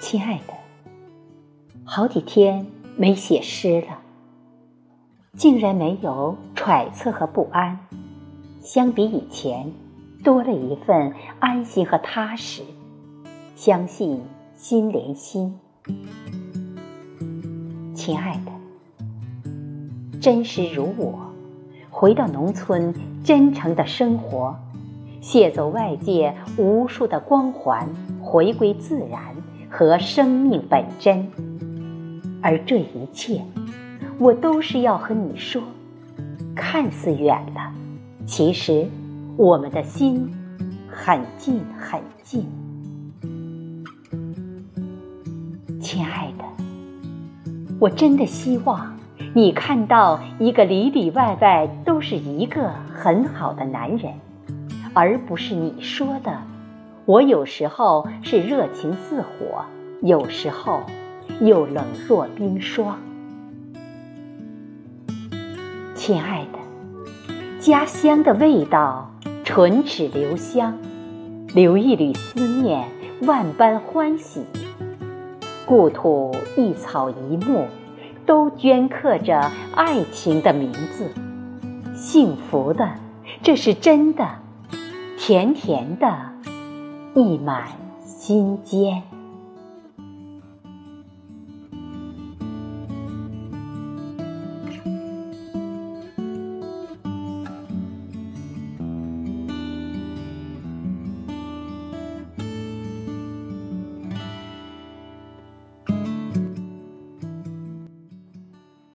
亲爱的，好几天没写诗了，竟然没有揣测和不安。相比以前，多了一份安心和踏实。相信心连心，亲爱的，真实如我，回到农村，真诚的生活，卸走外界无数的光环，回归自然。和生命本真，而这一切，我都是要和你说。看似远了，其实我们的心很近很近。亲爱的，我真的希望你看到一个里里外外都是一个很好的男人，而不是你说的。我有时候是热情似火，有时候又冷若冰霜。亲爱的，家乡的味道，唇齿留香，留一缕思念，万般欢喜。故土一草一木，都镌刻着爱情的名字。幸福的，这是真的，甜甜的。溢满心间。